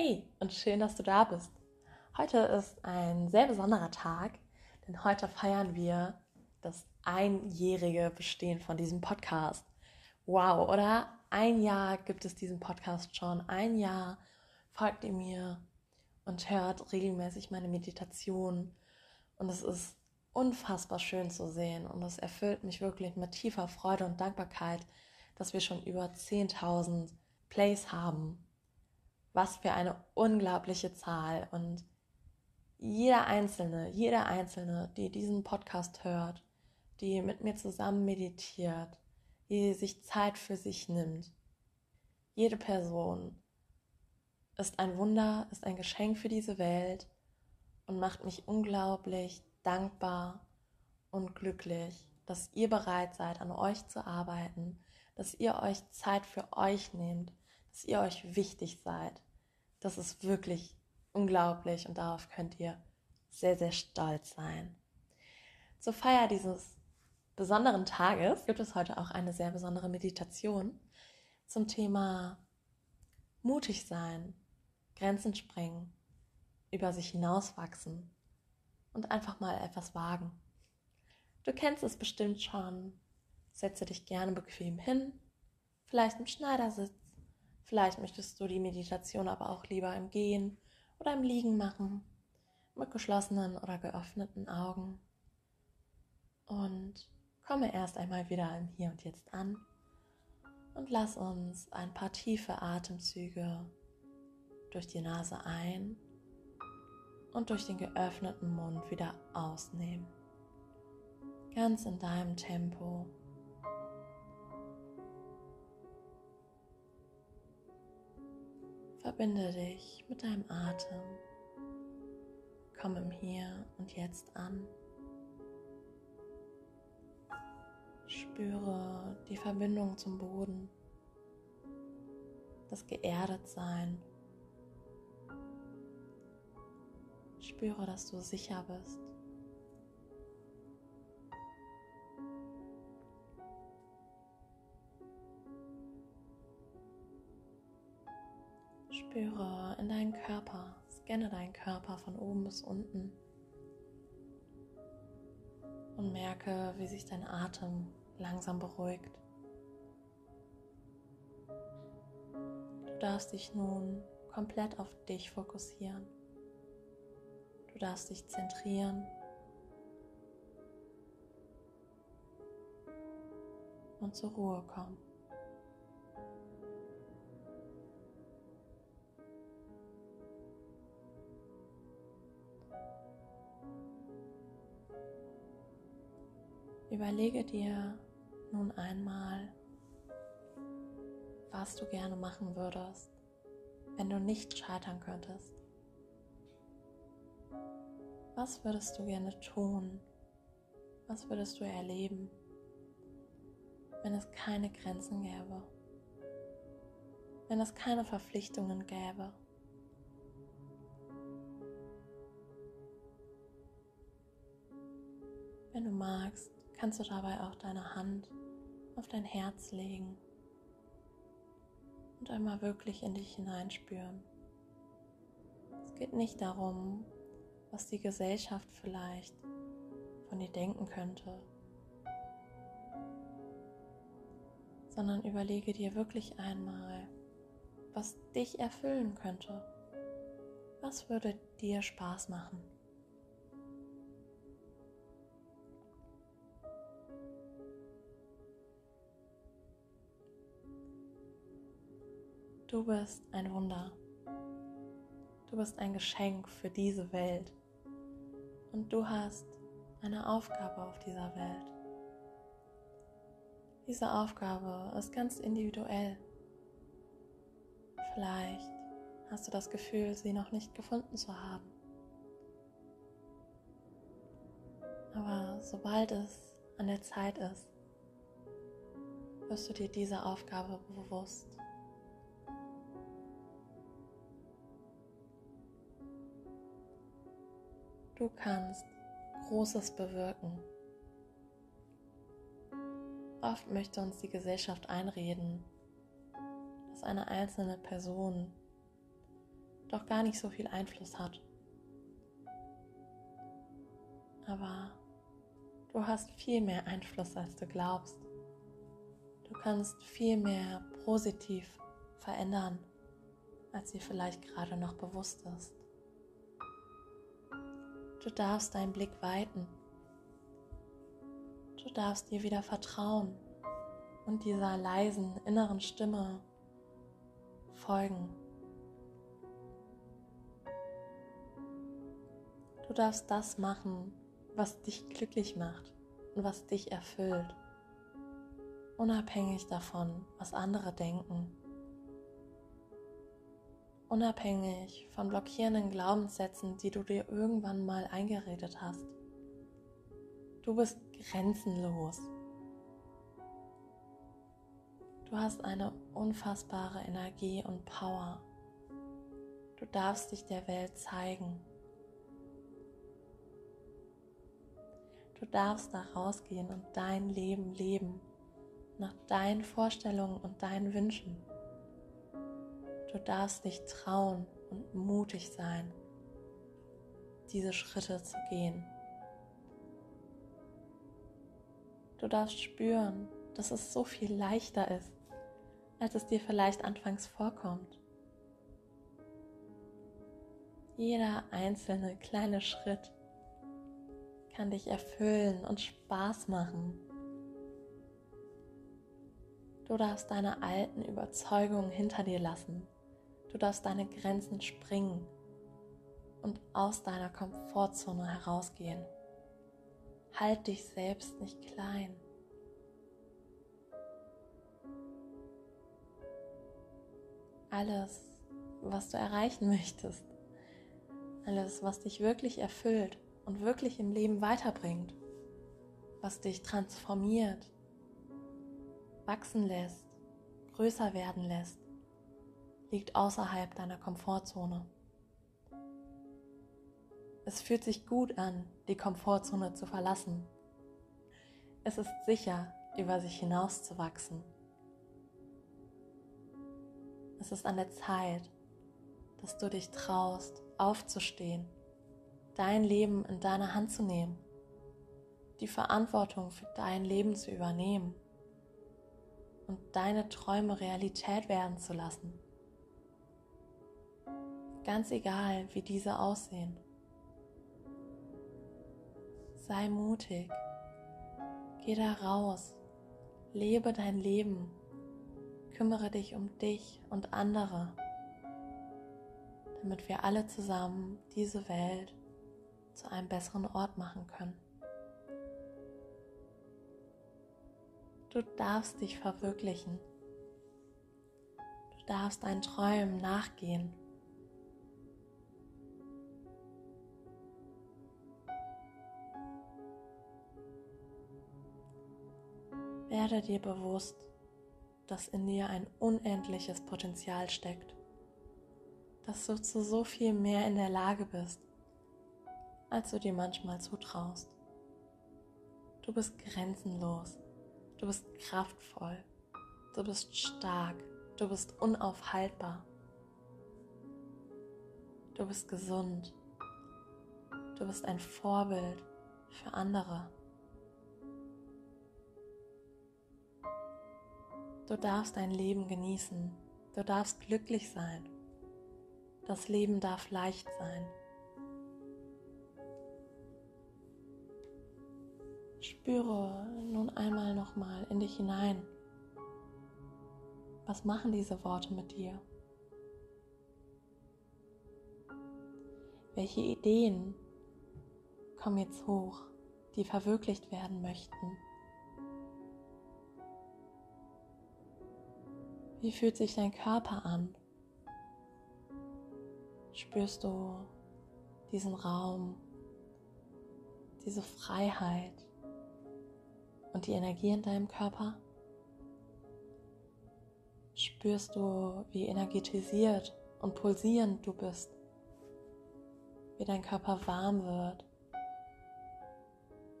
Hey und schön, dass du da bist. Heute ist ein sehr besonderer Tag, denn heute feiern wir das einjährige Bestehen von diesem Podcast. Wow, oder? Ein Jahr gibt es diesen Podcast schon. Ein Jahr folgt ihr mir und hört regelmäßig meine Meditation. Und es ist unfassbar schön zu sehen und es erfüllt mich wirklich mit tiefer Freude und Dankbarkeit, dass wir schon über 10.000 Plays haben was für eine unglaubliche Zahl. Und jeder Einzelne, jeder Einzelne, die diesen Podcast hört, die mit mir zusammen meditiert, die sich Zeit für sich nimmt, jede Person ist ein Wunder, ist ein Geschenk für diese Welt und macht mich unglaublich dankbar und glücklich, dass ihr bereit seid, an euch zu arbeiten, dass ihr euch Zeit für euch nehmt, dass ihr euch wichtig seid. Das ist wirklich unglaublich und darauf könnt ihr sehr, sehr stolz sein. Zur Feier dieses besonderen Tages gibt es heute auch eine sehr besondere Meditation zum Thema mutig sein, Grenzen sprengen, über sich hinauswachsen und einfach mal etwas wagen. Du kennst es bestimmt schon. Setze dich gerne bequem hin, vielleicht im Schneidersitz Vielleicht möchtest du die Meditation aber auch lieber im Gehen oder im Liegen machen, mit geschlossenen oder geöffneten Augen. Und komme erst einmal wieder im Hier und Jetzt an und lass uns ein paar tiefe Atemzüge durch die Nase ein und durch den geöffneten Mund wieder ausnehmen. Ganz in deinem Tempo Verbinde dich mit deinem Atem. Komm im Hier und Jetzt an. Spüre die Verbindung zum Boden, das Geerdetsein. Spüre, dass du sicher bist. Spüre in deinen Körper, scanne deinen Körper von oben bis unten und merke, wie sich dein Atem langsam beruhigt. Du darfst dich nun komplett auf dich fokussieren. Du darfst dich zentrieren und zur Ruhe kommen. Überlege dir nun einmal, was du gerne machen würdest, wenn du nicht scheitern könntest. Was würdest du gerne tun? Was würdest du erleben, wenn es keine Grenzen gäbe? Wenn es keine Verpflichtungen gäbe? Wenn du magst, kannst du dabei auch deine Hand auf dein Herz legen und einmal wirklich in dich hineinspüren. Es geht nicht darum, was die Gesellschaft vielleicht von dir denken könnte, sondern überlege dir wirklich einmal, was dich erfüllen könnte. Was würde dir Spaß machen? Du bist ein Wunder. Du bist ein Geschenk für diese Welt. Und du hast eine Aufgabe auf dieser Welt. Diese Aufgabe ist ganz individuell. Vielleicht hast du das Gefühl, sie noch nicht gefunden zu haben. Aber sobald es an der Zeit ist, wirst du dir diese Aufgabe bewusst. Du kannst Großes bewirken. Oft möchte uns die Gesellschaft einreden, dass eine einzelne Person doch gar nicht so viel Einfluss hat. Aber du hast viel mehr Einfluss, als du glaubst. Du kannst viel mehr positiv verändern, als dir vielleicht gerade noch bewusst ist. Du darfst deinen Blick weiten. Du darfst dir wieder vertrauen und dieser leisen inneren Stimme folgen. Du darfst das machen, was dich glücklich macht und was dich erfüllt, unabhängig davon, was andere denken, unabhängig von blockierenden Glaubenssätzen, die du dir irgendwann mal eingeredet hast. Du bist grenzenlos. Du hast eine unfassbare Energie und Power. Du darfst dich der Welt zeigen. Du darfst da rausgehen und dein Leben leben, nach deinen Vorstellungen und deinen Wünschen. Du darfst dich trauen und mutig sein, diese Schritte zu gehen. Du darfst spüren, dass es so viel leichter ist, als es dir vielleicht anfangs vorkommt. Jeder einzelne kleine Schritt kann dich erfüllen und Spaß machen. Du darfst deine alten Überzeugungen hinter dir lassen. Du darfst deine Grenzen springen und aus deiner Komfortzone herausgehen. Halt dich selbst nicht klein. alles, was du erreichen möchtest, alles, was dich wirklich erfüllt und wirklich im Leben weiterbringt, was dich transformiert, wachsen lässt, größer werden lässt, liegt außerhalb deiner Komfortzone. Es fühlt sich gut an, die Komfortzone zu verlassen. Es ist sicher, über sich hinauszuwachsen. Es ist an der Zeit, dass du dich traust, aufzustehen, dein Leben in deine Hand zu nehmen, die Verantwortung für dein Leben zu übernehmen und deine Träume Realität werden zu lassen. Ganz egal, wie diese aussehen. Sei mutig, geh da raus, lebe dein Leben Kümmere dich um dich und andere, damit wir alle zusammen diese Welt zu einem besseren Ort machen können. Du darfst dich verwirklichen. Du darfst deinen Träumen nachgehen. Werde dir bewusst, dass in dir ein unendliches Potenzial steckt, dass du zu so viel mehr in der Lage bist, als du dir manchmal zutraust. Du bist grenzenlos, du bist kraftvoll, du bist stark, du bist unaufhaltbar, du bist gesund, du bist ein Vorbild für andere. Du darfst dein Leben genießen. Du darfst glücklich sein. Das Leben darf leicht sein. Spüre nun einmal nochmal in dich hinein. Was machen diese Worte mit dir? Welche Ideen kommen jetzt hoch, die verwirklicht werden möchten? Wie fühlt sich dein Körper an? Spürst du diesen Raum, diese Freiheit und die Energie in deinem Körper? Spürst du, wie energetisiert und pulsierend du bist? Wie dein Körper warm wird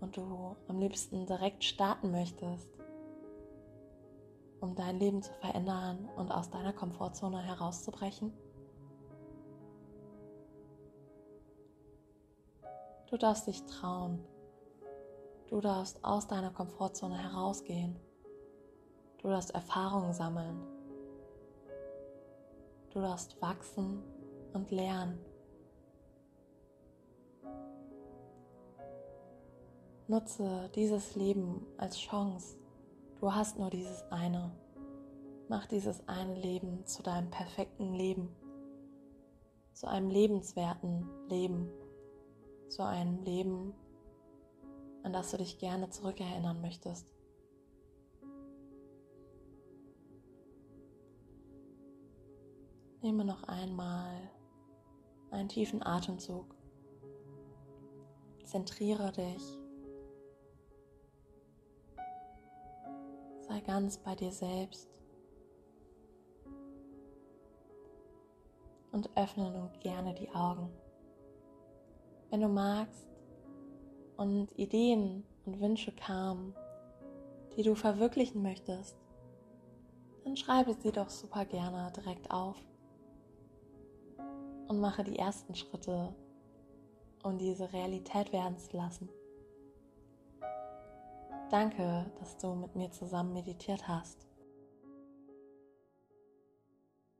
und du am liebsten direkt starten möchtest? um dein Leben zu verändern und aus deiner Komfortzone herauszubrechen? Du darfst dich trauen. Du darfst aus deiner Komfortzone herausgehen. Du darfst Erfahrungen sammeln. Du darfst wachsen und lernen. Nutze dieses Leben als Chance, Du hast nur dieses eine. Mach dieses eine Leben zu deinem perfekten Leben, zu einem lebenswerten Leben, zu einem Leben, an das du dich gerne zurückerinnern möchtest. Nehme noch einmal einen tiefen Atemzug. Zentriere dich. Sei ganz bei dir selbst. Und öffne nun gerne die Augen. Wenn du magst und Ideen und Wünsche kamen, die du verwirklichen möchtest, dann schreibe sie doch super gerne direkt auf und mache die ersten Schritte, um diese Realität werden zu lassen. Danke, dass du mit mir zusammen meditiert hast.